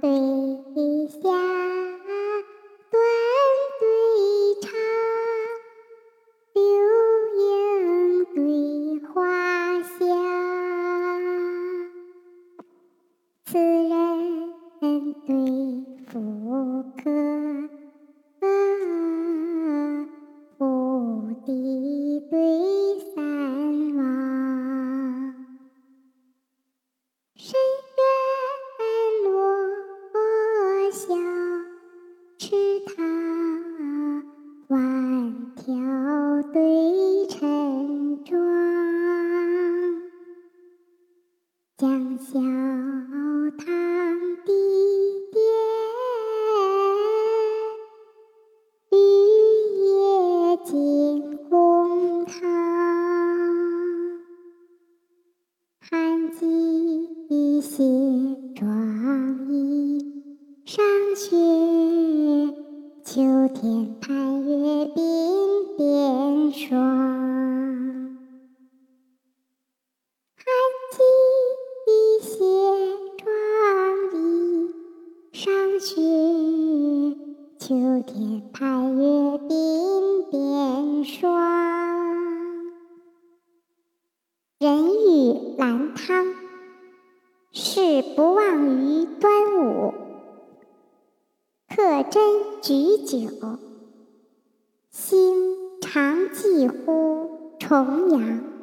对下，断对长，流萤对花香。此人对赋客，无敌对三王。对称妆，将小堂的殿，绿叶尽红堂，寒季雪装衣，上学。上学，秋天盼月鬓边霜。人语兰汤。事不忘于端午，客斟举酒，心常寄乎重阳。